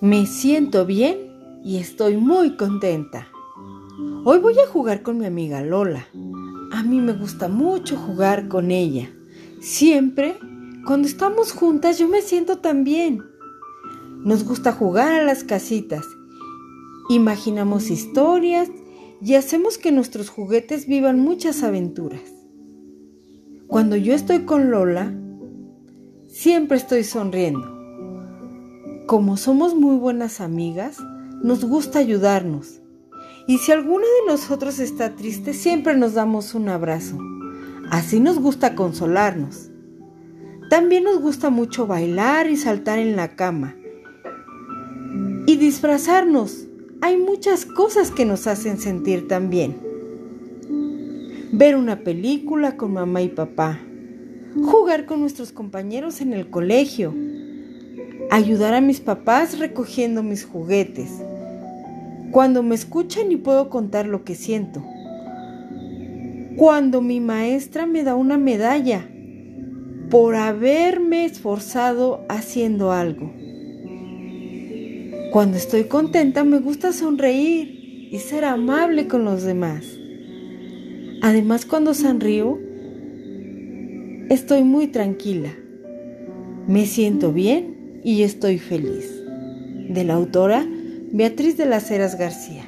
Me siento bien y estoy muy contenta. Hoy voy a jugar con mi amiga Lola. A mí me gusta mucho jugar con ella. Siempre, cuando estamos juntas, yo me siento tan bien. Nos gusta jugar a las casitas. Imaginamos historias y hacemos que nuestros juguetes vivan muchas aventuras. Cuando yo estoy con Lola, siempre estoy sonriendo. Como somos muy buenas amigas, nos gusta ayudarnos. Y si alguno de nosotros está triste, siempre nos damos un abrazo. Así nos gusta consolarnos. También nos gusta mucho bailar y saltar en la cama. Y disfrazarnos. Hay muchas cosas que nos hacen sentir tan bien. Ver una película con mamá y papá. Jugar con nuestros compañeros en el colegio ayudar a mis papás recogiendo mis juguetes. Cuando me escuchan y puedo contar lo que siento. Cuando mi maestra me da una medalla por haberme esforzado haciendo algo. Cuando estoy contenta me gusta sonreír y ser amable con los demás. Además cuando sonrío estoy muy tranquila. Me siento bien y estoy feliz. De la autora Beatriz de las Heras García.